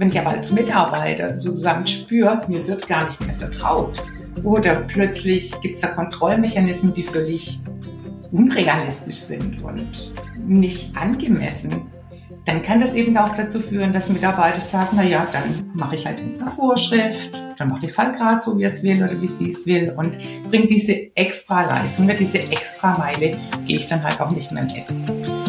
Wenn ich aber als Mitarbeiter sozusagen spüre, mir wird gar nicht mehr vertraut oder plötzlich gibt es da Kontrollmechanismen, die völlig unrealistisch sind und nicht angemessen, dann kann das eben auch dazu führen, dass Mitarbeiter sagen, na ja, dann mache ich halt eine Vorschrift, dann mache ich es halt gerade so, wie es will oder wie sie es will und bringe diese extra Leistung, diese extra Meile, gehe ich dann halt auch nicht mehr mit.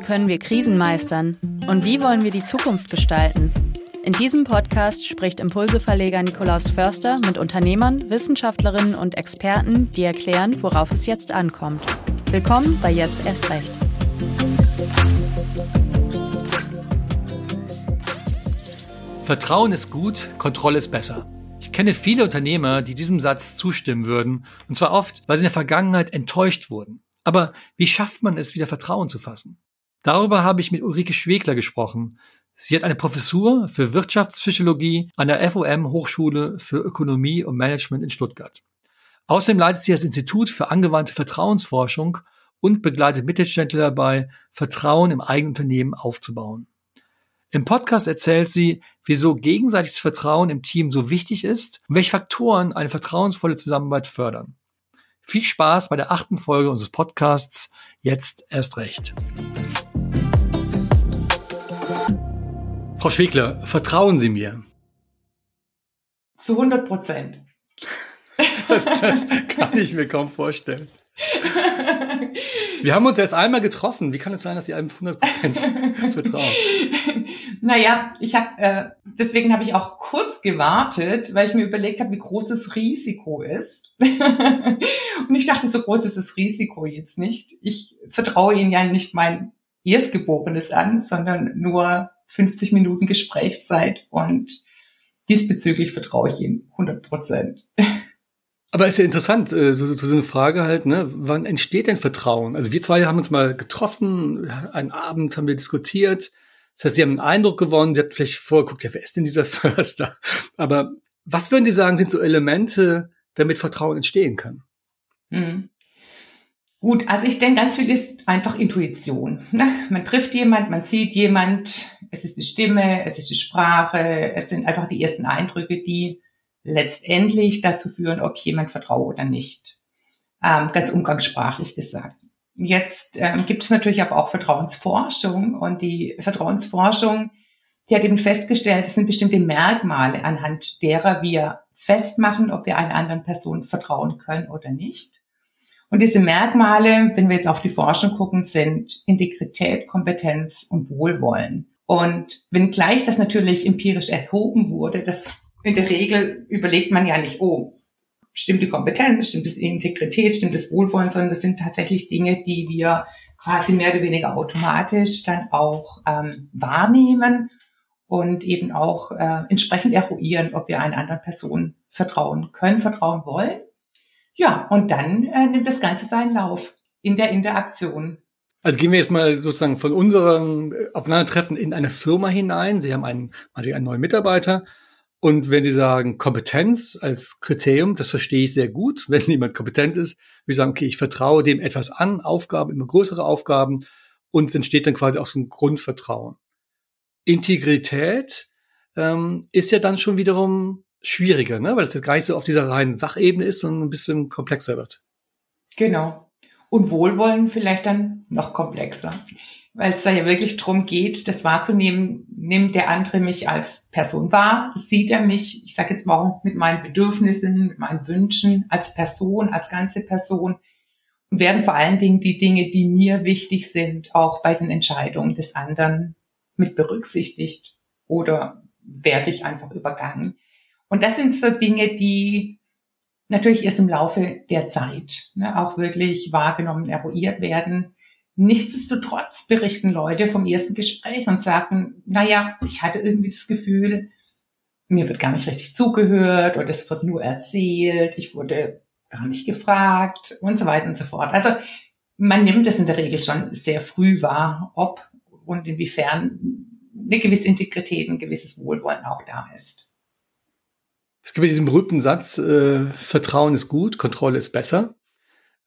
Wie können wir Krisen meistern? Und wie wollen wir die Zukunft gestalten? In diesem Podcast spricht Impulseverleger Nikolaus Förster mit Unternehmern, Wissenschaftlerinnen und Experten, die erklären, worauf es jetzt ankommt. Willkommen bei Jetzt erst recht. Vertrauen ist gut, Kontrolle ist besser. Ich kenne viele Unternehmer, die diesem Satz zustimmen würden, und zwar oft, weil sie in der Vergangenheit enttäuscht wurden. Aber wie schafft man es, wieder Vertrauen zu fassen? Darüber habe ich mit Ulrike Schwegler gesprochen. Sie hat eine Professur für Wirtschaftspsychologie an der FOM Hochschule für Ökonomie und Management in Stuttgart. Außerdem leitet sie das Institut für angewandte Vertrauensforschung und begleitet Mittelständler dabei, Vertrauen im eigenen Unternehmen aufzubauen. Im Podcast erzählt sie, wieso gegenseitiges Vertrauen im Team so wichtig ist und welche Faktoren eine vertrauensvolle Zusammenarbeit fördern. Viel Spaß bei der achten Folge unseres Podcasts Jetzt erst recht. Frau Schwegler, vertrauen Sie mir? Zu 100 Prozent. Das, das kann ich mir kaum vorstellen. Wir haben uns erst einmal getroffen. Wie kann es sein, dass Sie einem 100 Prozent vertrauen? Naja, ich habe äh, deswegen habe ich auch kurz gewartet, weil ich mir überlegt habe, wie groß das Risiko ist. Und ich dachte, so groß ist das Risiko jetzt nicht. Ich vertraue Ihnen ja nicht mein Erstgeborenes an, sondern nur 50 Minuten Gesprächszeit und diesbezüglich vertraue ich Ihnen 100 Prozent. Aber ist ja interessant, äh, so, so, so eine Frage halt, ne? Wann entsteht denn Vertrauen? Also wir zwei haben uns mal getroffen, einen Abend haben wir diskutiert. Das heißt, Sie haben einen Eindruck gewonnen, Sie hat vielleicht vorgeguckt, ja, wer ist denn dieser Förster? Aber was würden Sie sagen, sind so Elemente, damit Vertrauen entstehen kann? Hm. Gut, also ich denke, ganz viel ist einfach Intuition. Ne? Man trifft jemand, man sieht jemand, es ist die Stimme, es ist die Sprache, es sind einfach die ersten Eindrücke, die letztendlich dazu führen, ob jemand vertraue oder nicht. Ähm, ganz umgangssprachlich gesagt. Jetzt ähm, gibt es natürlich aber auch Vertrauensforschung und die Vertrauensforschung, die hat eben festgestellt, es sind bestimmte Merkmale, anhand derer wir festmachen, ob wir einer anderen Person vertrauen können oder nicht. Und diese Merkmale, wenn wir jetzt auf die Forschung gucken, sind Integrität, Kompetenz und Wohlwollen. Und wenngleich das natürlich empirisch erhoben wurde, das in der Regel überlegt man ja nicht, oh, stimmt die Kompetenz, stimmt das Integrität, stimmt das Wohlwollen, sondern das sind tatsächlich Dinge, die wir quasi mehr oder weniger automatisch dann auch ähm, wahrnehmen und eben auch äh, entsprechend eruieren, ob wir einer anderen Person vertrauen können, vertrauen wollen. Ja, und dann äh, nimmt das Ganze seinen Lauf in der Interaktion. Also gehen wir jetzt mal sozusagen von unserem äh, Aufeinandertreffen in eine Firma hinein. Sie haben einen, einen neuen Mitarbeiter. Und wenn Sie sagen Kompetenz als Kriterium, das verstehe ich sehr gut. Wenn jemand kompetent ist, wir sagen, okay, ich vertraue dem etwas an, Aufgaben, immer größere Aufgaben. Und es entsteht dann quasi auch so ein Grundvertrauen. Integrität ähm, ist ja dann schon wiederum schwieriger, ne? weil es jetzt gar nicht so auf dieser reinen Sachebene ist, sondern ein bisschen komplexer wird. Genau. Und Wohlwollen vielleicht dann noch komplexer, weil es da ja wirklich drum geht, das wahrzunehmen, nimmt der andere mich als Person wahr, sieht er mich, ich sage jetzt mal mit meinen Bedürfnissen, mit meinen Wünschen als Person, als ganze Person und werden vor allen Dingen die Dinge, die mir wichtig sind, auch bei den Entscheidungen des anderen mit berücksichtigt oder werde ich einfach übergangen. Und das sind so Dinge, die natürlich erst im Laufe der Zeit ne, auch wirklich wahrgenommen, eruiert werden. Nichtsdestotrotz berichten Leute vom ersten Gespräch und sagen, naja, ich hatte irgendwie das Gefühl, mir wird gar nicht richtig zugehört oder es wird nur erzählt, ich wurde gar nicht gefragt und so weiter und so fort. Also man nimmt es in der Regel schon sehr früh wahr, ob und inwiefern eine gewisse Integrität, ein gewisses Wohlwollen auch da ist. Es gibt diesen berühmten Satz, äh, Vertrauen ist gut, Kontrolle ist besser.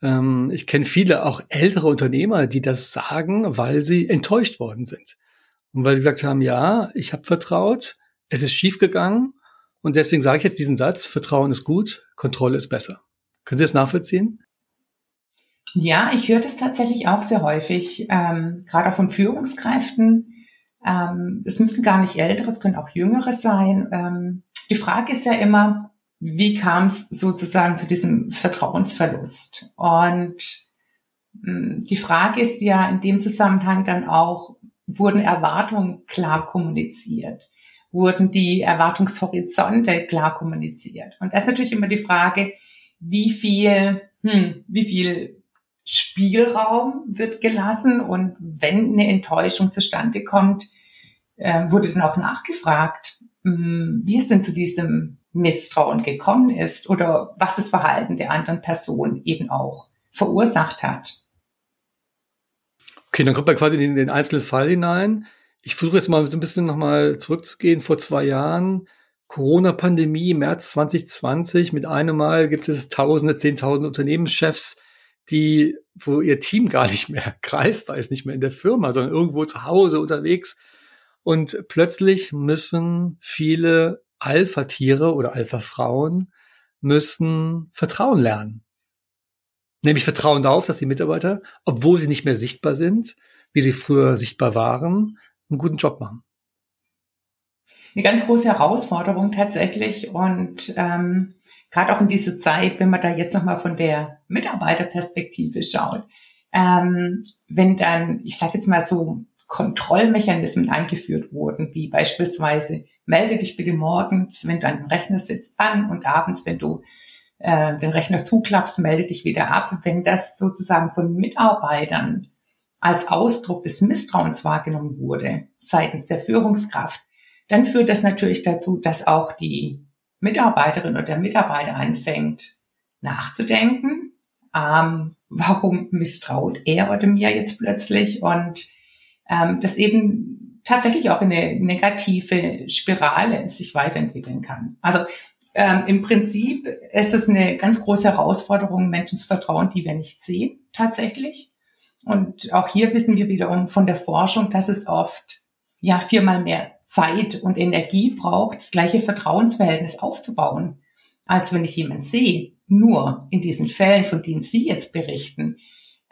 Ähm, ich kenne viele auch ältere Unternehmer, die das sagen, weil sie enttäuscht worden sind. Und weil sie gesagt haben, ja, ich habe vertraut, es ist schiefgegangen und deswegen sage ich jetzt diesen Satz, Vertrauen ist gut, Kontrolle ist besser. Können Sie das nachvollziehen? Ja, ich höre das tatsächlich auch sehr häufig, ähm, gerade auch von Führungskräften. Ähm, es müssen gar nicht ältere, es können auch jüngere sein. Ähm, die Frage ist ja immer, wie kam es sozusagen zu diesem Vertrauensverlust? Und hm, die Frage ist ja in dem Zusammenhang dann auch, wurden Erwartungen klar kommuniziert? Wurden die Erwartungshorizonte klar kommuniziert? Und das ist natürlich immer die Frage, wie viel, hm, wie viel Spielraum wird gelassen und wenn eine Enttäuschung zustande kommt, äh, wurde dann auch nachgefragt, wie es denn zu diesem Misstrauen gekommen ist oder was das Verhalten der anderen Person eben auch verursacht hat. Okay, dann kommt man quasi in den einzelnen Fall hinein. Ich versuche jetzt mal so ein bisschen nochmal zurückzugehen. Vor zwei Jahren, Corona-Pandemie, März 2020, mit einem Mal gibt es Tausende, Zehntausende Unternehmenschefs, die, wo ihr Team gar nicht mehr greifbar ist, nicht mehr in der Firma, sondern irgendwo zu Hause unterwegs. Und plötzlich müssen viele Alpha-Tiere oder Alpha-Frauen müssen Vertrauen lernen. Nämlich Vertrauen darauf, dass die Mitarbeiter, obwohl sie nicht mehr sichtbar sind, wie sie früher sichtbar waren, einen guten Job machen. Eine ganz große Herausforderung tatsächlich und ähm, gerade auch in dieser Zeit, wenn man da jetzt nochmal von der Mitarbeiterperspektive schaut, ähm, wenn dann, ich sage jetzt mal so, Kontrollmechanismen eingeführt wurden, wie beispielsweise melde dich bitte morgens, wenn du an dem Rechner sitzt, an und abends, wenn du äh, den Rechner zuklappst, melde dich wieder ab. Wenn das sozusagen von Mitarbeitern als Ausdruck des Misstrauens wahrgenommen wurde seitens der Führungskraft, dann führt das natürlich dazu, dass auch die Mitarbeiterin oder der Mitarbeiter anfängt nachzudenken, ähm, warum misstraut er oder mir jetzt plötzlich und ähm, das eben tatsächlich auch in eine negative Spirale sich weiterentwickeln kann. Also ähm, im Prinzip ist es eine ganz große Herausforderung, Menschen zu vertrauen, die wir nicht sehen, tatsächlich. Und auch hier wissen wir wiederum von der Forschung, dass es oft ja viermal mehr Zeit und Energie braucht, das gleiche Vertrauensverhältnis aufzubauen, als wenn ich jemanden sehe. Nur in diesen Fällen, von denen Sie jetzt berichten,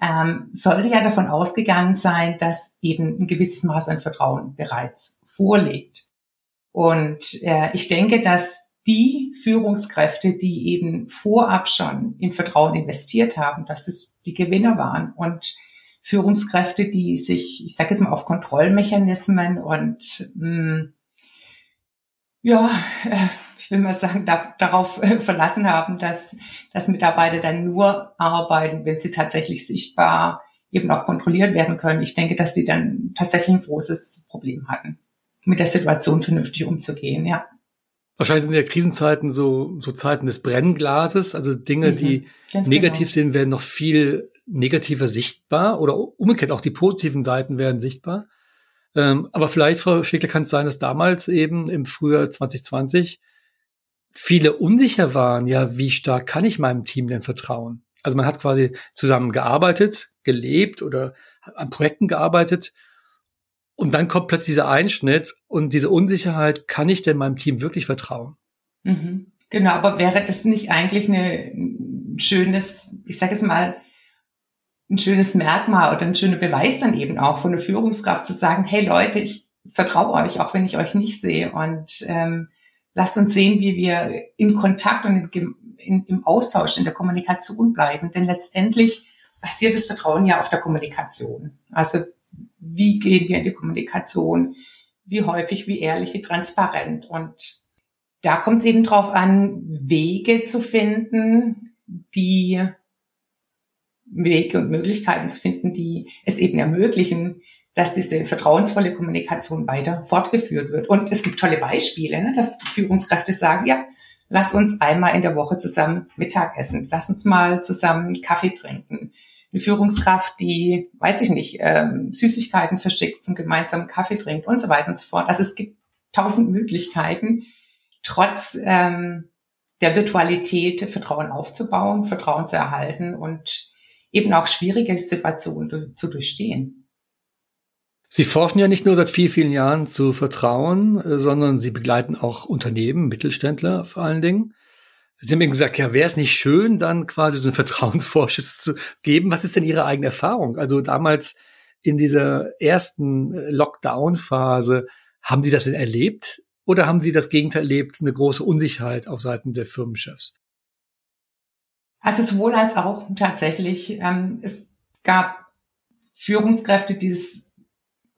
ähm, sollte ja davon ausgegangen sein, dass eben ein gewisses Maß an Vertrauen bereits vorliegt. Und äh, ich denke, dass die Führungskräfte, die eben vorab schon in Vertrauen investiert haben, dass es die Gewinner waren und Führungskräfte, die sich, ich sage jetzt mal, auf Kontrollmechanismen und mh, hm, ja, äh, ich will mal sagen, da, darauf äh, verlassen haben, dass, dass Mitarbeiter dann nur arbeiten, wenn sie tatsächlich sichtbar eben auch kontrolliert werden können. Ich denke, dass sie dann tatsächlich ein großes Problem hatten, mit der Situation vernünftig umzugehen, ja. Wahrscheinlich sind ja Krisenzeiten so, so Zeiten des Brennglases, also Dinge, mhm, die negativ genau. sind, werden noch viel negativer sichtbar oder umgekehrt auch die positiven Seiten werden sichtbar. Ähm, aber vielleicht, Frau Schickler, kann es sein, dass damals eben im Frühjahr 2020 viele unsicher waren, ja, wie stark kann ich meinem Team denn vertrauen? Also man hat quasi zusammen gearbeitet, gelebt oder an Projekten gearbeitet. Und dann kommt plötzlich dieser Einschnitt und diese Unsicherheit, kann ich denn meinem Team wirklich vertrauen? Mhm. Genau, aber wäre das nicht eigentlich eine, ein schönes, ich sage jetzt mal, ein schönes Merkmal oder ein schöner Beweis dann eben auch von der Führungskraft zu sagen, hey Leute, ich vertraue euch, auch wenn ich euch nicht sehe. Und ähm, lasst uns sehen, wie wir in Kontakt und in, in, im Austausch, in der Kommunikation bleiben. Denn letztendlich basiert das Vertrauen ja auf der Kommunikation. Also wie gehen wir in die Kommunikation? Wie häufig, wie ehrlich, wie transparent? Und da kommt es eben drauf an, Wege zu finden, die Wege und Möglichkeiten zu finden, die es eben ermöglichen, dass diese vertrauensvolle Kommunikation weiter fortgeführt wird. Und es gibt tolle Beispiele, ne, dass Führungskräfte sagen, ja, lass uns einmal in der Woche zusammen Mittag essen, lass uns mal zusammen Kaffee trinken. eine Führungskraft, die, weiß ich nicht, ähm, Süßigkeiten verschickt, zum gemeinsamen Kaffee trinkt und so weiter und so fort. Also es gibt tausend Möglichkeiten, trotz ähm, der Virtualität Vertrauen aufzubauen, Vertrauen zu erhalten und eben auch schwierige Situationen zu durchstehen. Sie forschen ja nicht nur seit vielen, vielen Jahren zu Vertrauen, äh, sondern Sie begleiten auch Unternehmen, Mittelständler vor allen Dingen. Sie haben eben gesagt, ja, wäre es nicht schön, dann quasi so einen Vertrauensvorschuss zu geben? Was ist denn Ihre eigene Erfahrung? Also damals in dieser ersten äh, Lockdown-Phase, haben Sie das denn erlebt? Oder haben Sie das Gegenteil erlebt, eine große Unsicherheit auf Seiten der Firmenchefs? Also sowohl als auch tatsächlich. Ähm, es gab Führungskräfte, die es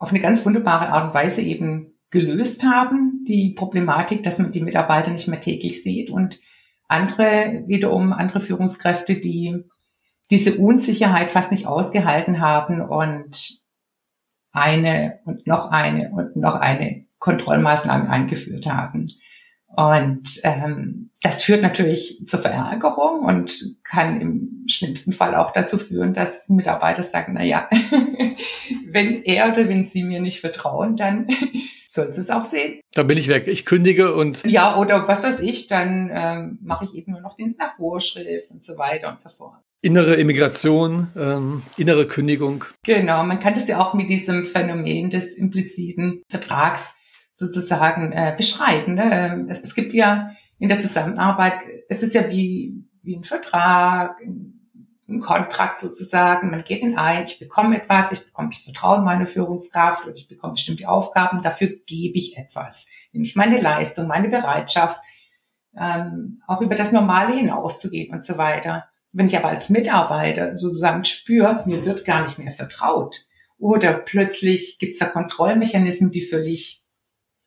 auf eine ganz wunderbare Art und Weise eben gelöst haben, die Problematik, dass man die Mitarbeiter nicht mehr täglich sieht und andere wiederum, andere Führungskräfte, die diese Unsicherheit fast nicht ausgehalten haben und eine und noch eine und noch eine Kontrollmaßnahme eingeführt haben. Und ähm, das führt natürlich zur Verärgerung und kann im schlimmsten Fall auch dazu führen, dass Mitarbeiter sagen, na ja, wenn er oder wenn sie mir nicht vertrauen, dann sollst du es auch sehen. Dann bin ich weg. Ich kündige und. Ja, oder was weiß ich, dann ähm, mache ich eben nur noch Dienst nach Vorschrift und so weiter und so fort. Innere Immigration, ähm, innere Kündigung. Genau, man kann das ja auch mit diesem Phänomen des impliziten Vertrags sozusagen äh, beschreiben. Ne? Es gibt ja in der Zusammenarbeit, es ist ja wie, wie ein Vertrag, ein Kontrakt sozusagen. Man geht in ein, ich bekomme etwas, ich bekomme das Vertrauen meiner Führungskraft und ich bekomme bestimmte Aufgaben, dafür gebe ich etwas. Nämlich meine Leistung, meine Bereitschaft, ähm, auch über das Normale hinauszugehen und so weiter. Wenn ich aber als Mitarbeiter sozusagen spüre, mir wird gar nicht mehr vertraut oder plötzlich gibt es da Kontrollmechanismen, die völlig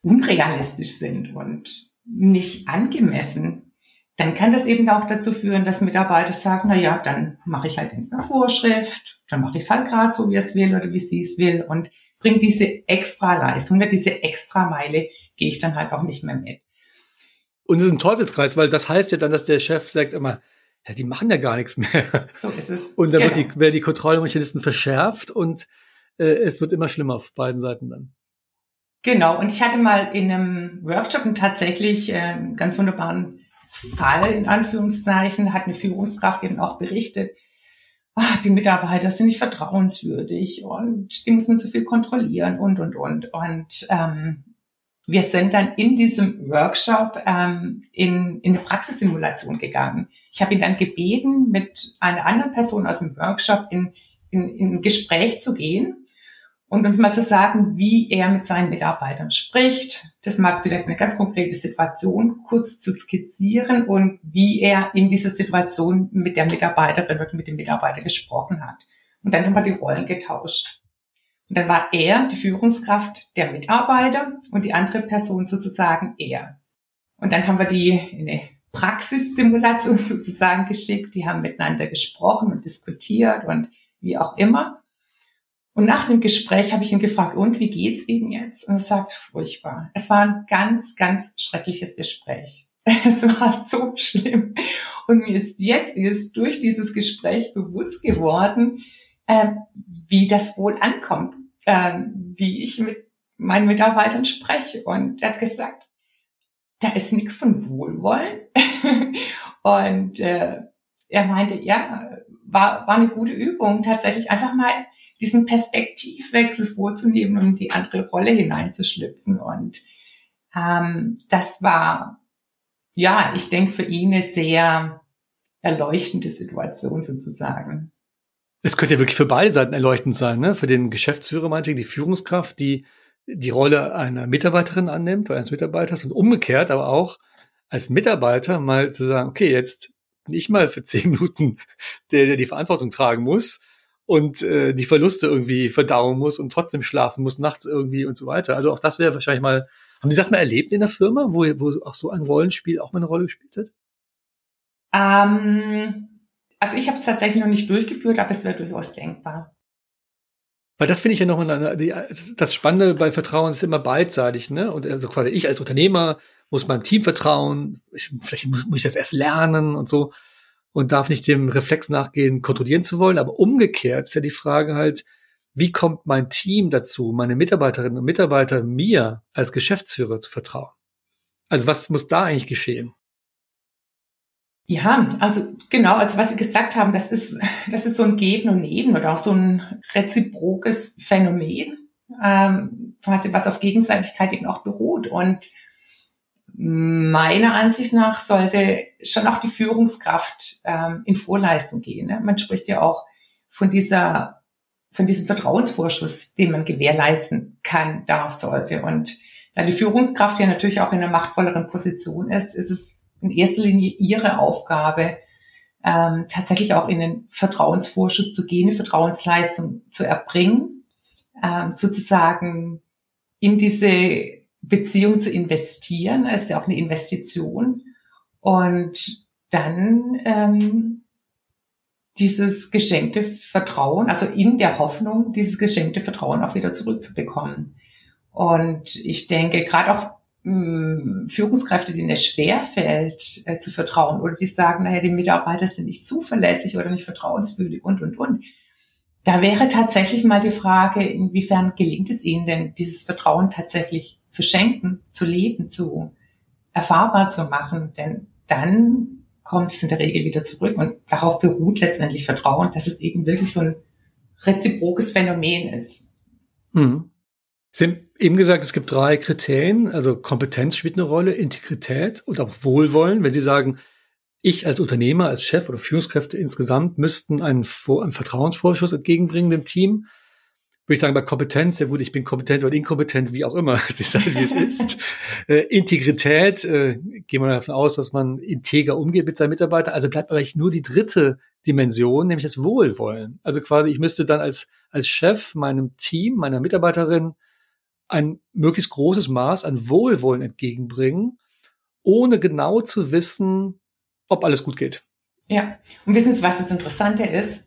unrealistisch sind und nicht angemessen, dann kann das eben auch dazu führen, dass Mitarbeiter sagen, na ja, dann mache ich halt ins nach Vorschrift, dann mache ich es halt gerade so, wie es will oder wie sie es will und bringt diese extra Leistung, diese extra Meile gehe ich dann halt auch nicht mehr mit. Und es ist ein Teufelskreis, weil das heißt ja dann, dass der Chef sagt immer, ja, die machen ja gar nichts mehr. So ist es. Und dann genau. wird die, werden die Kontrollmechanismen verschärft und äh, es wird immer schlimmer auf beiden Seiten dann. Genau, und ich hatte mal in einem Workshop tatsächlich äh, einen ganz wunderbaren Fall, in Anführungszeichen, hat eine Führungskraft eben auch berichtet, ach, die Mitarbeiter sind nicht vertrauenswürdig und die muss man zu viel kontrollieren und, und, und. Und ähm, wir sind dann in diesem Workshop ähm, in, in eine Praxissimulation gegangen. Ich habe ihn dann gebeten, mit einer anderen Person aus dem Workshop in, in, in ein Gespräch zu gehen und uns mal zu sagen, wie er mit seinen Mitarbeitern spricht. Das mag vielleicht eine ganz konkrete Situation kurz zu skizzieren und wie er in dieser Situation mit der Mitarbeiterin oder mit dem Mitarbeiter gesprochen hat. Und dann haben wir die Rollen getauscht. Und dann war er die Führungskraft der Mitarbeiter und die andere Person sozusagen er. Und dann haben wir die in eine Praxissimulation sozusagen geschickt. Die haben miteinander gesprochen und diskutiert und wie auch immer. Und nach dem Gespräch habe ich ihn gefragt, und wie geht's Ihnen jetzt? Und er sagt, furchtbar. Es war ein ganz, ganz schreckliches Gespräch. Es war so schlimm. Und mir ist jetzt ist durch dieses Gespräch bewusst geworden, äh, wie das wohl ankommt, äh, wie ich mit meinen Mitarbeitern spreche. Und er hat gesagt, da ist nichts von Wohlwollen. und äh, er meinte, ja, war, war eine gute Übung, tatsächlich einfach mal diesen Perspektivwechsel vorzunehmen und die andere Rolle hineinzuschlüpfen. Und ähm, das war, ja, ich denke für ihn eine sehr erleuchtende Situation sozusagen. Es könnte ja wirklich für beide Seiten erleuchtend sein, ne? Für den Geschäftsführer meinetwegen, die Führungskraft, die die Rolle einer Mitarbeiterin annimmt oder eines Mitarbeiters und umgekehrt aber auch als Mitarbeiter mal zu sagen, okay, jetzt bin ich mal für zehn Minuten der, der die Verantwortung tragen muss und äh, die Verluste irgendwie verdauen muss und trotzdem schlafen muss nachts irgendwie und so weiter. Also auch das wäre wahrscheinlich mal, haben Sie das mal erlebt in der Firma, wo, wo auch so ein Rollenspiel auch mal eine Rolle gespielt hat? Ähm, also ich habe es tatsächlich noch nicht durchgeführt, aber es wäre durchaus denkbar. Weil das finde ich ja nochmal, das Spannende bei Vertrauen ist immer beidseitig, ne? Und also quasi ich als Unternehmer muss meinem Team vertrauen, ich, vielleicht muss, muss ich das erst lernen und so. und darf nicht dem Reflex nachgehen, kontrollieren zu wollen. Aber umgekehrt ist ja die Frage halt, wie kommt mein Team dazu, meine Mitarbeiterinnen und Mitarbeiter mir als Geschäftsführer zu vertrauen? Also was muss da eigentlich geschehen? Ja, also genau, also was Sie gesagt haben, das ist, das ist so ein Geben und Nehmen oder auch so ein reziprokes Phänomen, ähm, quasi was auf Gegenseitigkeit eben auch beruht. Und meiner Ansicht nach sollte schon auch die Führungskraft ähm, in Vorleistung gehen. Ne? Man spricht ja auch von dieser, von diesem Vertrauensvorschuss, den man gewährleisten kann, darf, sollte. Und da die Führungskraft ja natürlich auch in einer machtvolleren Position ist, ist es in erster Linie ihre Aufgabe, ähm, tatsächlich auch in den Vertrauensvorschuss zu gehen, Vertrauensleistung zu erbringen, ähm, sozusagen in diese Beziehung zu investieren, das ist ja auch eine Investition und dann ähm, dieses geschenkte Vertrauen, also in der Hoffnung, dieses geschenkte Vertrauen auch wieder zurückzubekommen. Und ich denke, gerade auch Führungskräfte, denen es schwer fällt, äh, zu vertrauen oder die sagen, naja, die Mitarbeiter sind nicht zuverlässig oder nicht vertrauenswürdig und, und, und. Da wäre tatsächlich mal die Frage, inwiefern gelingt es ihnen denn, dieses Vertrauen tatsächlich zu schenken, zu leben, zu erfahrbar zu machen. Denn dann kommt es in der Regel wieder zurück und darauf beruht letztendlich Vertrauen, dass es eben wirklich so ein reziprokes Phänomen ist. Hm. Sie haben eben gesagt, es gibt drei Kriterien, also Kompetenz spielt eine Rolle, Integrität und auch Wohlwollen. Wenn Sie sagen, ich als Unternehmer, als Chef oder Führungskräfte insgesamt müssten einen, einen Vertrauensvorschuss entgegenbringen dem Team, würde ich sagen, bei Kompetenz, ja gut, ich bin kompetent oder inkompetent, wie auch immer, ist halt, wie es ist. äh, Integrität, äh, gehen wir davon aus, dass man integer umgeht mit seinen Mitarbeitern. Also bleibt eigentlich nur die dritte Dimension, nämlich das Wohlwollen. Also quasi, ich müsste dann als, als Chef meinem Team, meiner Mitarbeiterin ein möglichst großes Maß an Wohlwollen entgegenbringen, ohne genau zu wissen, ob alles gut geht. Ja, und wissen Sie, was das Interessante ist?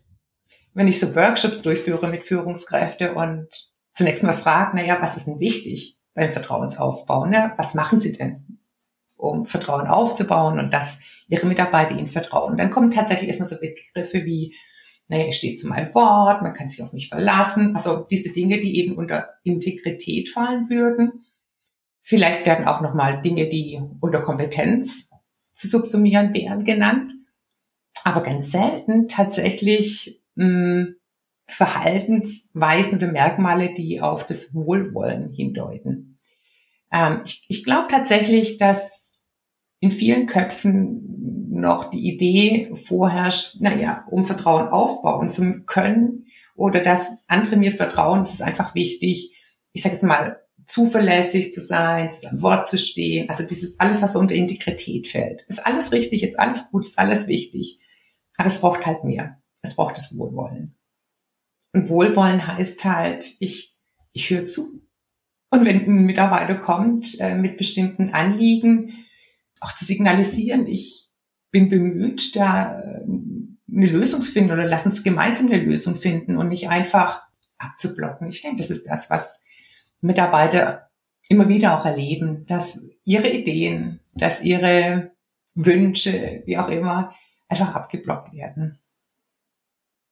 Wenn ich so Workshops durchführe mit Führungskräften und zunächst mal frage, na ja, was ist denn wichtig beim Vertrauensaufbau? Ne? Was machen Sie denn, um Vertrauen aufzubauen und dass Ihre Mitarbeiter Ihnen vertrauen? Dann kommen tatsächlich erstmal so Begriffe wie naja, ich stehe zu meinem Wort, man kann sich auf mich verlassen. Also diese Dinge, die eben unter Integrität fallen würden. Vielleicht werden auch nochmal Dinge, die unter Kompetenz zu subsumieren wären, genannt. Aber ganz selten tatsächlich mh, hm, Verhaltensweisen oder Merkmale, die auf das Wohlwollen hindeuten. Ähm, ich ich glaube tatsächlich, dass in vielen Köpfen noch die Idee vorherrscht, naja, um Vertrauen aufbauen zu können oder dass andere mir vertrauen, ist es einfach wichtig, ich sage jetzt mal, zuverlässig zu sein, zu seinem Wort zu stehen. Also dieses alles, was unter Integrität fällt. Ist alles richtig, ist alles gut, ist alles wichtig. Aber es braucht halt mehr. Es braucht das Wohlwollen. Und Wohlwollen heißt halt, ich, ich höre zu. Und wenn ein Mitarbeiter kommt äh, mit bestimmten Anliegen, auch zu signalisieren, ich, bin bemüht, da äh, eine Lösung zu finden oder lass uns gemeinsam eine Lösung finden und nicht einfach abzublocken. Ich denke, das ist das, was Mitarbeiter immer wieder auch erleben, dass ihre Ideen, dass ihre Wünsche, wie auch immer, einfach abgeblockt werden.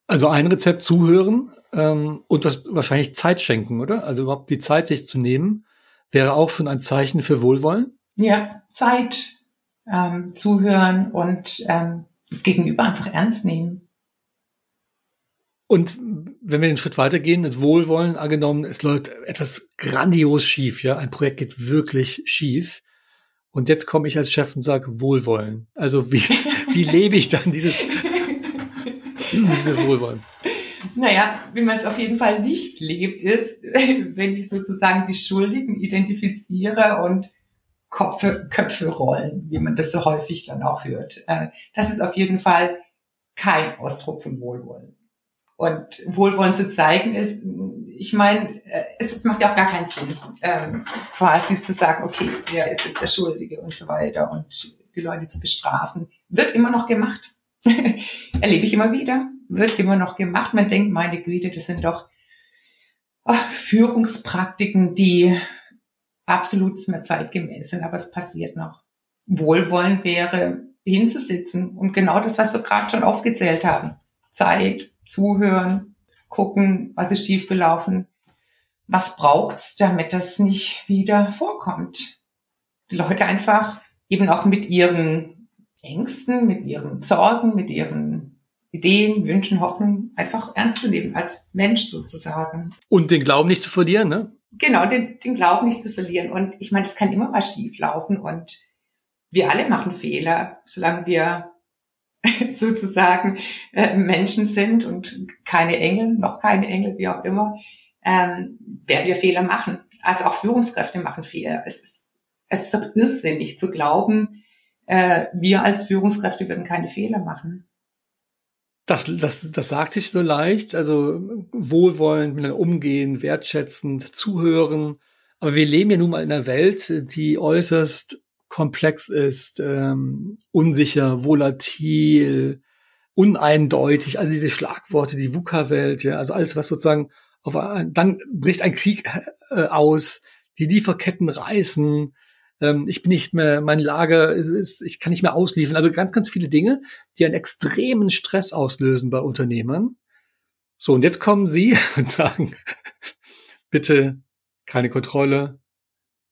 Also ein Rezept zuhören ähm, und das wahrscheinlich Zeit schenken, oder? Also überhaupt die Zeit sich zu nehmen, wäre auch schon ein Zeichen für Wohlwollen? Ja, Zeit, ähm, zuhören und ähm, das Gegenüber einfach ernst nehmen. Und wenn wir den Schritt weitergehen, das Wohlwollen angenommen, es läuft etwas grandios schief, ja, ein Projekt geht wirklich schief. Und jetzt komme ich als Chef und sage Wohlwollen. Also wie, wie lebe ich dann dieses, dieses Wohlwollen? Naja, wie man es auf jeden Fall nicht lebt, ist, wenn ich sozusagen die Schuldigen identifiziere und Köpfe, Köpfe rollen, wie man das so häufig dann auch hört. Äh, das ist auf jeden Fall kein Ausdruck von Wohlwollen. Und Wohlwollen zu zeigen ist, ich meine, äh, es macht ja auch gar keinen Sinn, ähm, quasi zu sagen, okay, wer ist jetzt der Schuldige und so weiter und die Leute zu bestrafen. Wird immer noch gemacht. Erlebe ich immer wieder. Wird immer noch gemacht. Man denkt, meine Güte, das sind doch Führungspraktiken, die absolut nicht mehr zeitgemäß sind, aber es passiert noch. Wohlwollen wäre, hinzusitzen und genau das, was wir gerade schon aufgezählt haben. Zeit, zuhören, gucken, was ist schiefgelaufen, was braucht's, damit das nicht wieder vorkommt. Die Leute einfach eben auch mit ihren Ängsten, mit ihren Sorgen, mit ihren Ideen, Wünschen, Hoffnungen einfach ernst zu nehmen, als Mensch sozusagen. Und den Glauben nicht zu verlieren, ne? Genau, den, den Glauben nicht zu verlieren. Und ich meine, das kann immer mal schief laufen und wir alle machen Fehler, solange wir sozusagen äh, Menschen sind und keine Engel, noch keine Engel, wie auch immer, ähm, werden wir Fehler machen. Also auch Führungskräfte machen Fehler. Es ist, es ist doch irrsinnig zu glauben, äh, wir als Führungskräfte würden keine Fehler machen. Das, das, das sagt sich so leicht, also wohlwollend miteinander umgehen, wertschätzend, zuhören. Aber wir leben ja nun mal in einer Welt, die äußerst komplex ist, ähm, unsicher, volatil, uneindeutig, also diese Schlagworte, die VUCA-Welt, ja, also alles, was sozusagen auf dann bricht ein Krieg äh, aus, die Lieferketten reißen, ähm, ich bin nicht mehr, mein Lager ist, ist, ich kann nicht mehr ausliefern. Also ganz, ganz viele Dinge, die einen extremen Stress auslösen bei Unternehmern. So, und jetzt kommen Sie und sagen, bitte keine Kontrolle,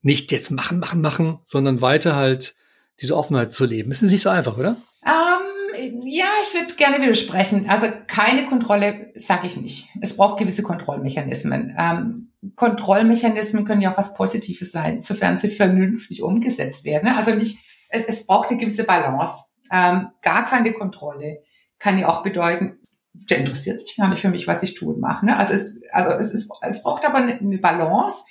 nicht jetzt machen, machen, machen, sondern weiter halt diese Offenheit zu leben. Ist nicht so einfach, oder? Ähm, ja, ich würde gerne widersprechen. Also keine Kontrolle sage ich nicht. Es braucht gewisse Kontrollmechanismen. Ähm, Kontrollmechanismen können ja auch was Positives sein, sofern sie vernünftig umgesetzt werden. Also nicht, es, es braucht eine gewisse Balance. Ähm, gar keine Kontrolle kann ja auch bedeuten, der interessiert sich gar nicht für mich, was ich tue und mache. Ne? Also, es, also es, ist, es braucht aber eine, Balance.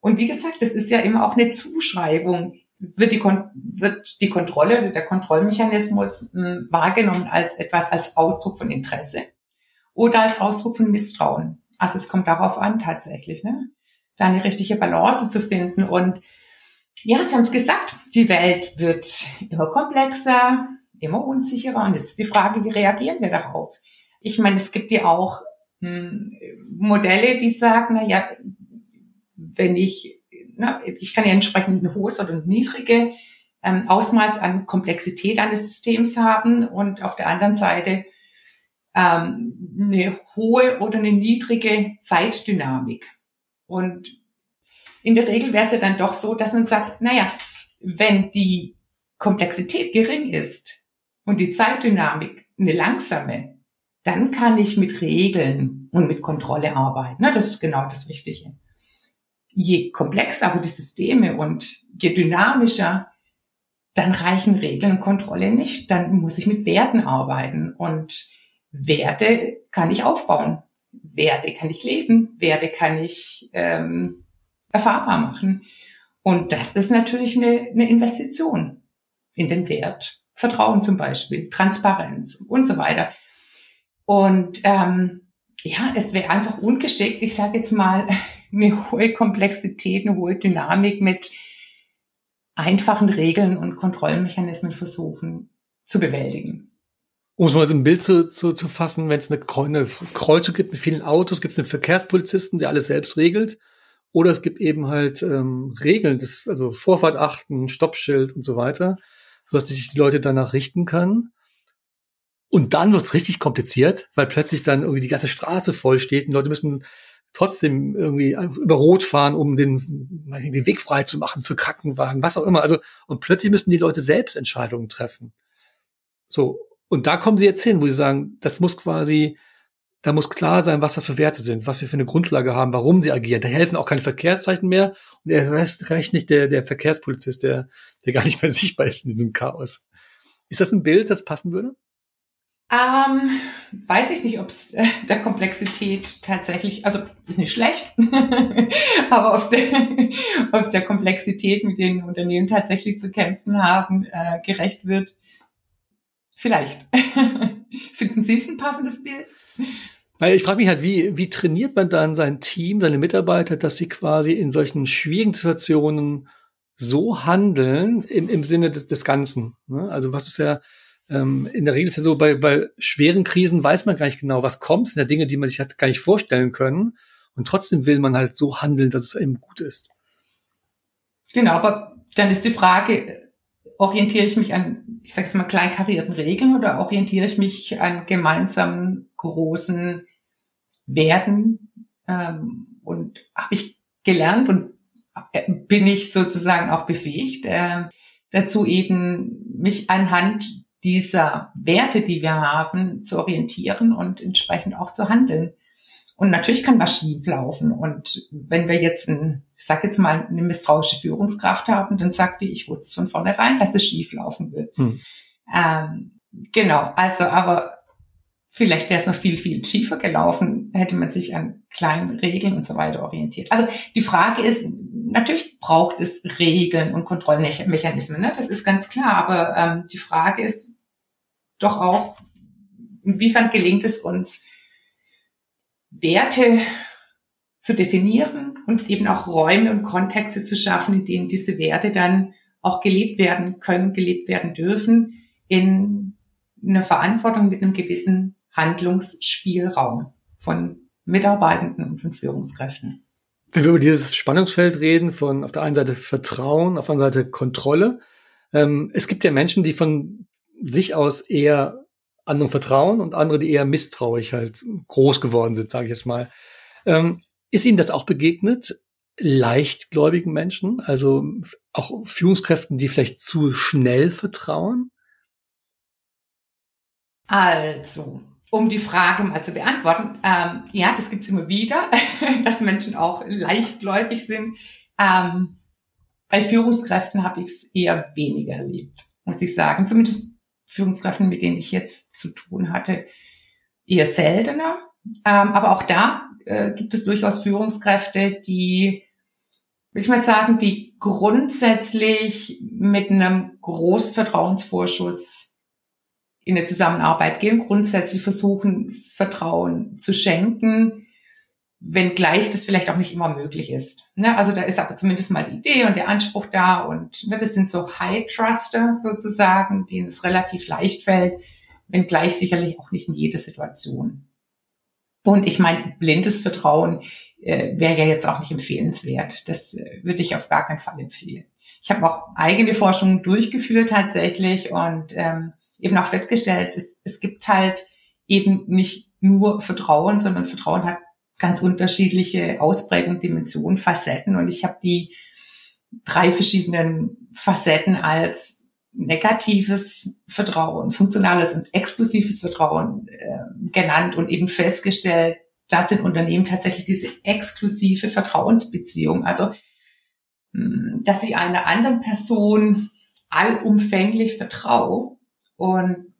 Und wie gesagt, es ist ja immer auch eine Zuschreibung. Wird die, Kon wird die Kontrolle oder der Kontrollmechanismus mh, hm, wahrgenommen als etwas, als Ausdruck von Interesse oder als Ausdruck von Misstrauen? Also es kommt darauf an tatsächlich, ne? da eine richtige Balance zu finden. Und ja, Sie haben es gesagt, die Welt wird immer komplexer, immer unsicherer. Und jetzt ist die Frage, wie reagieren wir darauf? Ich meine, es gibt ja auch hm, Modelle, die sagen, na ja, wenn ich, na, ich kann ja entsprechend ein hohes oder ein niedrige ähm, Ausmaß an Komplexität eines Systems haben und auf der anderen Seite ähm, eine hohe oder eine niedrige Zeitdynamik. Und in der Regel wäre es ja dann doch so, dass man sagt, naja, wenn die Komplexität gering ist und die Zeitdynamik eine langsame, dann kann ich mit Regeln und mit Kontrolle arbeiten. Das ist genau das Richtige. Je komplexer aber die Systeme und je dynamischer, dann reichen Regeln und Kontrolle nicht. Dann muss ich mit Werten arbeiten. Und Werte kann ich aufbauen. Werte kann ich leben. Werte kann ich ähm, erfahrbar machen. Und das ist natürlich eine, eine Investition in den Wert. Vertrauen zum Beispiel, Transparenz und so weiter. Und ähm, ja, es wäre einfach ungeschickt, ich sage jetzt mal, eine hohe Komplexität, eine hohe Dynamik mit einfachen Regeln und Kontrollmechanismen versuchen zu bewältigen um es mal so ein Bild zu, zu, zu fassen, wenn es eine, eine Kreuzung gibt mit vielen Autos, gibt es einen Verkehrspolizisten, der alles selbst regelt. Oder es gibt eben halt ähm, Regeln, das, also Vorfahrt achten, Stoppschild und so weiter, sodass sich die Leute danach richten können. Und dann wird's richtig kompliziert, weil plötzlich dann irgendwie die ganze Straße voll steht und Leute müssen trotzdem irgendwie über Rot fahren, um den, den Weg frei zu machen für Krankenwagen, was auch immer. Also, und plötzlich müssen die Leute selbst Entscheidungen treffen. So, und da kommen sie jetzt hin, wo sie sagen, das muss quasi, da muss klar sein, was das für Werte sind, was wir für eine Grundlage haben, warum sie agieren. Da helfen auch keine Verkehrszeichen mehr. Und er reicht, reicht nicht der, der Verkehrspolizist, der, der gar nicht mehr sichtbar ist in diesem Chaos. Ist das ein Bild, das passen würde? Ähm, weiß ich nicht, ob es äh, der Komplexität tatsächlich, also ist nicht schlecht, aber ob es der, der Komplexität, mit denen Unternehmen tatsächlich zu kämpfen haben, äh, gerecht wird, Vielleicht. Finden Sie es ein passendes Bild? Weil ich frage mich halt, wie, wie trainiert man dann sein Team, seine Mitarbeiter, dass sie quasi in solchen schwierigen Situationen so handeln im, im Sinne des, des Ganzen. Ne? Also was ist ja, ähm, in der Regel ist ja so, bei, bei schweren Krisen weiß man gar nicht genau, was kommt. Es sind ja Dinge, die man sich halt gar nicht vorstellen können. Und trotzdem will man halt so handeln, dass es eben gut ist. Genau, aber dann ist die Frage, orientiere ich mich an, ich sage es mal, kleinkarierten Regeln oder orientiere ich mich an gemeinsamen großen Werten? Ähm, und habe ich gelernt und äh, bin ich sozusagen auch befähigt, äh, dazu eben mich anhand dieser Werte, die wir haben, zu orientieren und entsprechend auch zu handeln. Und natürlich kann was schief laufen. Und wenn wir jetzt, ein, ich sag jetzt mal, eine misstrauische Führungskraft haben, dann sagt die, ich wusste von vornherein, dass es schief laufen wird. Hm. Ähm, genau, also aber vielleicht wäre es noch viel, viel schiefer gelaufen, hätte man sich an kleinen Regeln und so weiter orientiert. Also die Frage ist, natürlich braucht es Regeln und Kontrollmechanismen, ne? das ist ganz klar, aber ähm, die Frage ist doch auch, inwiefern gelingt es uns, Werte zu definieren und eben auch Räume und Kontexte zu schaffen, in denen diese Werte dann auch gelebt werden können, gelebt werden dürfen, in einer Verantwortung mit einem gewissen Handlungsspielraum von Mitarbeitenden und von Führungskräften. Wenn wir über dieses Spannungsfeld reden, von auf der einen Seite Vertrauen, auf der anderen Seite Kontrolle. Ähm, es gibt ja Menschen, die von sich aus eher anderen vertrauen und andere, die eher misstrauisch halt groß geworden sind, sage ich jetzt mal. Ähm, ist Ihnen das auch begegnet? Leichtgläubigen Menschen, also auch Führungskräften, die vielleicht zu schnell vertrauen? Also, um die Frage mal zu beantworten, ähm, ja, das gibt's immer wieder, dass Menschen auch leichtgläubig sind. Ähm, bei Führungskräften habe ich es eher weniger erlebt, muss ich sagen. Zumindest Führungskräften, mit denen ich jetzt zu tun hatte, eher seltener. Ähm, aber auch da äh, gibt es durchaus Führungskräfte, die, will ich mal sagen, die grundsätzlich mit einem großen Vertrauensvorschuss in eine Zusammenarbeit gehen, grundsätzlich versuchen, Vertrauen zu schenken, wenngleich das vielleicht auch nicht immer möglich ist. Ne? Also da ist aber zumindest mal die Idee und der Anspruch da und ne, das sind so High Truster sozusagen, denen es relativ leicht fällt, wenngleich sicherlich auch nicht in jede Situation. Und ich meine, blindes Vertrauen äh, wäre ja jetzt auch nicht empfehlenswert. Das äh, würde ich auf gar keinen Fall empfehlen. Ich habe auch eigene Forschungen durchgeführt tatsächlich und ähm, eben auch festgestellt, es, es gibt halt eben nicht nur Vertrauen, sondern Vertrauen hat ganz unterschiedliche Ausprägungen, Dimensionen, Facetten. Und ich habe die drei verschiedenen Facetten als negatives Vertrauen, funktionales und exklusives Vertrauen äh, genannt und eben festgestellt, dass in Unternehmen tatsächlich diese exklusive Vertrauensbeziehung, also hm, dass ich einer anderen Person allumfänglich vertraue und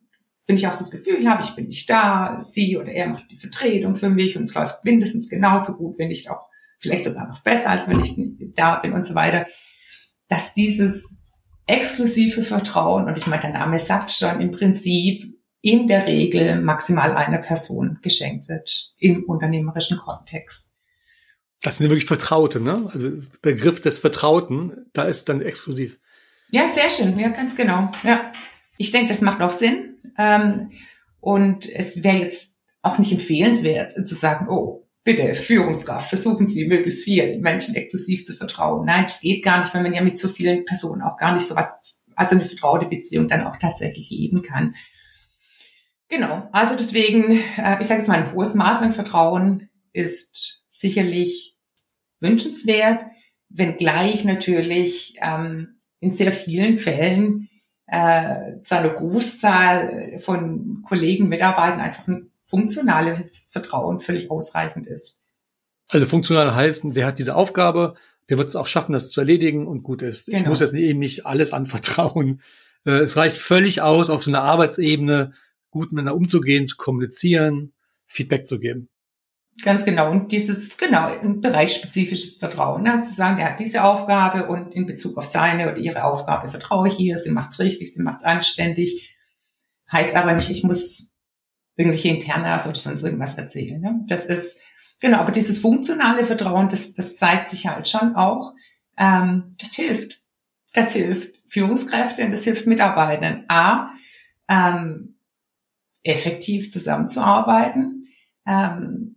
wenn ich auch so das Gefühl habe, ich bin nicht da, sie oder er macht die Vertretung für mich und es läuft mindestens genauso gut, wenn nicht auch vielleicht sogar noch besser, als wenn ich da bin und so weiter, dass dieses exklusive Vertrauen, und ich meine, der Name sagt schon, im Prinzip in der Regel maximal einer Person geschenkt wird im unternehmerischen Kontext. Das sind wirklich Vertraute, ne? Also Begriff des Vertrauten, da ist dann exklusiv. Ja, sehr schön, ja, ganz genau. Ja, ich denke, das macht auch Sinn. Ähm, und es wäre jetzt auch nicht empfehlenswert zu sagen, oh, bitte, Führungskraft, versuchen Sie möglichst vielen Menschen exklusiv zu vertrauen. Nein, das geht gar nicht, wenn man ja mit so vielen Personen auch gar nicht so was, also eine vertraute Beziehung dann auch tatsächlich leben kann. Genau, also deswegen, äh, ich sage jetzt mal, ein hohes Maß an Vertrauen ist sicherlich wünschenswert, wenngleich natürlich ähm, in sehr vielen Fällen äh, zu einer Großzahl von Kollegen, Mitarbeitern einfach ein funktionales Vertrauen völlig ausreichend ist. Also funktional heißt, der hat diese Aufgabe, der wird es auch schaffen, das zu erledigen und gut ist. Genau. Ich muss jetzt eben nicht alles anvertrauen. Äh, es reicht völlig aus, auf so einer Arbeitsebene gut miteinander umzugehen, zu kommunizieren, Feedback zu geben. Ganz genau. Und dieses, genau, ein bereichsspezifisches Vertrauen. Ne? Zu sagen, er hat diese Aufgabe und in Bezug auf seine oder ihre Aufgabe vertraue ich hier, sie macht's richtig, sie macht's anständig. Heißt aber nicht, ich muss irgendwelche Internas oder sonst irgendwas erzählen. Ne? Das ist, genau, aber dieses funktionale Vertrauen, das, das zeigt sich halt schon auch. Ähm, das hilft. Das hilft Führungskräfte und das hilft Mitarbeitern. A, ähm, effektiv zusammenzuarbeiten. Ähm,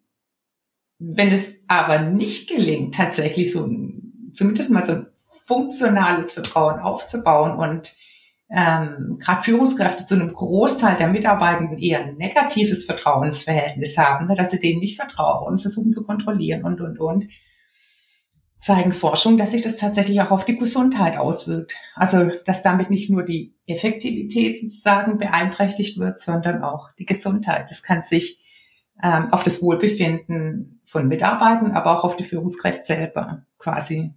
wenn es aber nicht gelingt, tatsächlich so ein, zumindest mal so ein funktionales Vertrauen aufzubauen und ähm, gerade Führungskräfte zu einem Großteil der Mitarbeitenden eher ein negatives Vertrauensverhältnis haben, ne, dass sie denen nicht vertrauen, versuchen zu kontrollieren und, und, und, zeigen Forschung, dass sich das tatsächlich auch auf die Gesundheit auswirkt. Also, dass damit nicht nur die Effektivität sozusagen beeinträchtigt wird, sondern auch die Gesundheit. Das kann sich ähm, auf das Wohlbefinden von Mitarbeitern, aber auch auf die Führungskraft selber quasi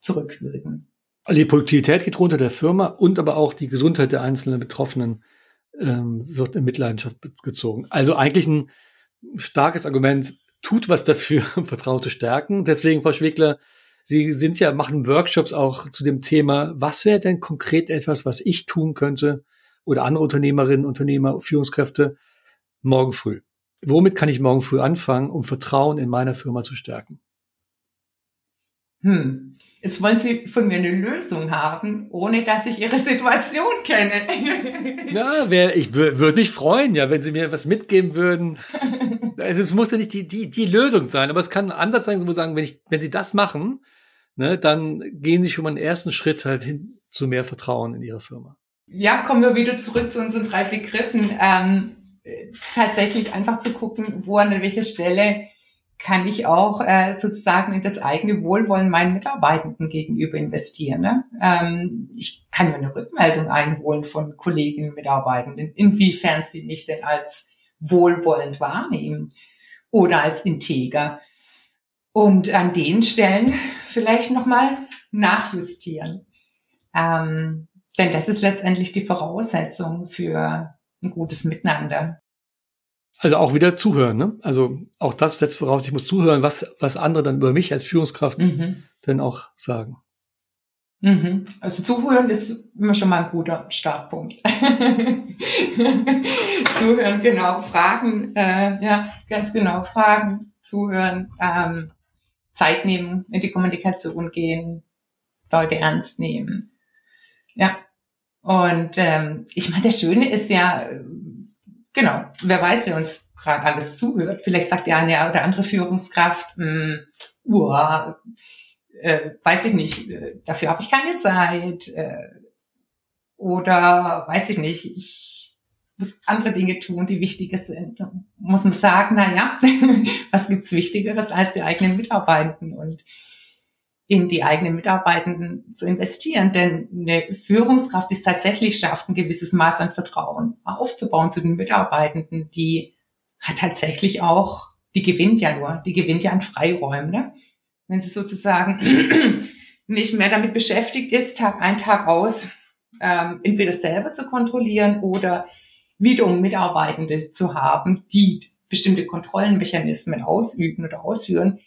zurückwirken. Also die Produktivität geht runter der Firma und aber auch die Gesundheit der einzelnen Betroffenen ähm, wird in Mitleidenschaft gezogen. Also eigentlich ein starkes Argument, tut was dafür, Vertrauen zu stärken. Deswegen, Frau Schwegler, Sie sind ja, machen Workshops auch zu dem Thema, was wäre denn konkret etwas, was ich tun könnte oder andere Unternehmerinnen, Unternehmer, Führungskräfte morgen früh? Womit kann ich morgen früh anfangen, um Vertrauen in meiner Firma zu stärken? Hm. Jetzt wollen Sie von mir eine Lösung haben, ohne dass ich Ihre Situation kenne. Na, wer, ich würde mich freuen, ja, wenn Sie mir was mitgeben würden. Also, es muss ja nicht die, die, die Lösung sein, aber es kann ein Ansatz sein, wo sagen, wenn ich, wenn Sie das machen, ne, dann gehen Sie schon mal einen ersten Schritt halt hin zu mehr Vertrauen in Ihre Firma. Ja, kommen wir wieder zurück zu unseren drei Begriffen. Ähm, tatsächlich einfach zu gucken, wo an welcher Stelle kann ich auch äh, sozusagen in das eigene Wohlwollen meinen Mitarbeitenden gegenüber investieren. Ne? Ähm, ich kann mir eine Rückmeldung einholen von Kolleginnen, Mitarbeitenden, inwiefern sie mich denn als wohlwollend wahrnehmen oder als integer. Und an den Stellen vielleicht nochmal nachjustieren. Ähm, denn das ist letztendlich die Voraussetzung für ein gutes Miteinander. Also auch wieder zuhören, ne? Also auch das setzt voraus, ich muss zuhören, was, was andere dann über mich als Führungskraft mhm. dann auch sagen. Mhm. Also zuhören ist immer schon mal ein guter Startpunkt. zuhören, genau, Fragen, äh, ja, ganz genau, Fragen, zuhören, ähm, Zeit nehmen, in die Kommunikation gehen, Leute ernst nehmen. Ja. Und ähm, ich meine, das Schöne ist ja, genau, wer weiß, wer uns gerade alles zuhört. Vielleicht sagt ja eine oder andere Führungskraft, mh, hm, uah, äh, weiß ich nicht, äh, dafür habe ich keine Zeit. Äh, oder weiß ich nicht, ich muss andere Dinge tun, die wichtiger sind. Muss man sagen, na ja, was gibt's Wichtigeres als die eigenen Mitarbeitenden und in die eigenen Mitarbeitenden zu investieren. Denn eine Führungskraft, die es tatsächlich schafft, ein gewisses Maß an Vertrauen aufzubauen zu den Mitarbeitenden, die hat tatsächlich auch, die gewinnt ja nur, die gewinnt ja an Freiräumen. Ne? wenn sie sozusagen nicht mehr damit beschäftigt ist, Tag ein, Tag aus, ähm, entweder selber zu kontrollieren oder wiederum Mitarbeitende zu haben, die bestimmte Kontrollenmechanismen ausüben oder ausführen.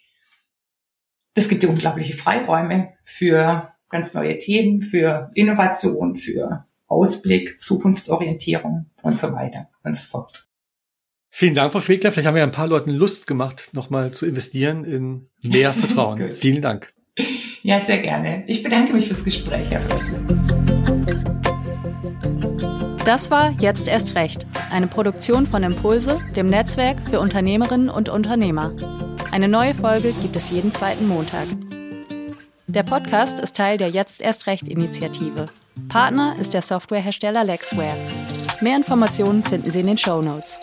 Das gibt ja unglaubliche Freiräume für ganz neue Themen, für Innovation, für Ausblick, Zukunftsorientierung und so weiter und so fort. Vielen Dank, Frau Schwegler. Vielleicht haben wir ein paar Leuten Lust gemacht, nochmal zu investieren in mehr Vertrauen. Vielen Dank. Ja, sehr gerne. Ich bedanke mich fürs Gespräch, Herr Frössle. Das war Jetzt erst recht, eine Produktion von Impulse, dem Netzwerk für Unternehmerinnen und Unternehmer. Eine neue Folge gibt es jeden zweiten Montag. Der Podcast ist Teil der Jetzt erst recht Initiative. Partner ist der Softwarehersteller Lexware. Mehr Informationen finden Sie in den Show Notes.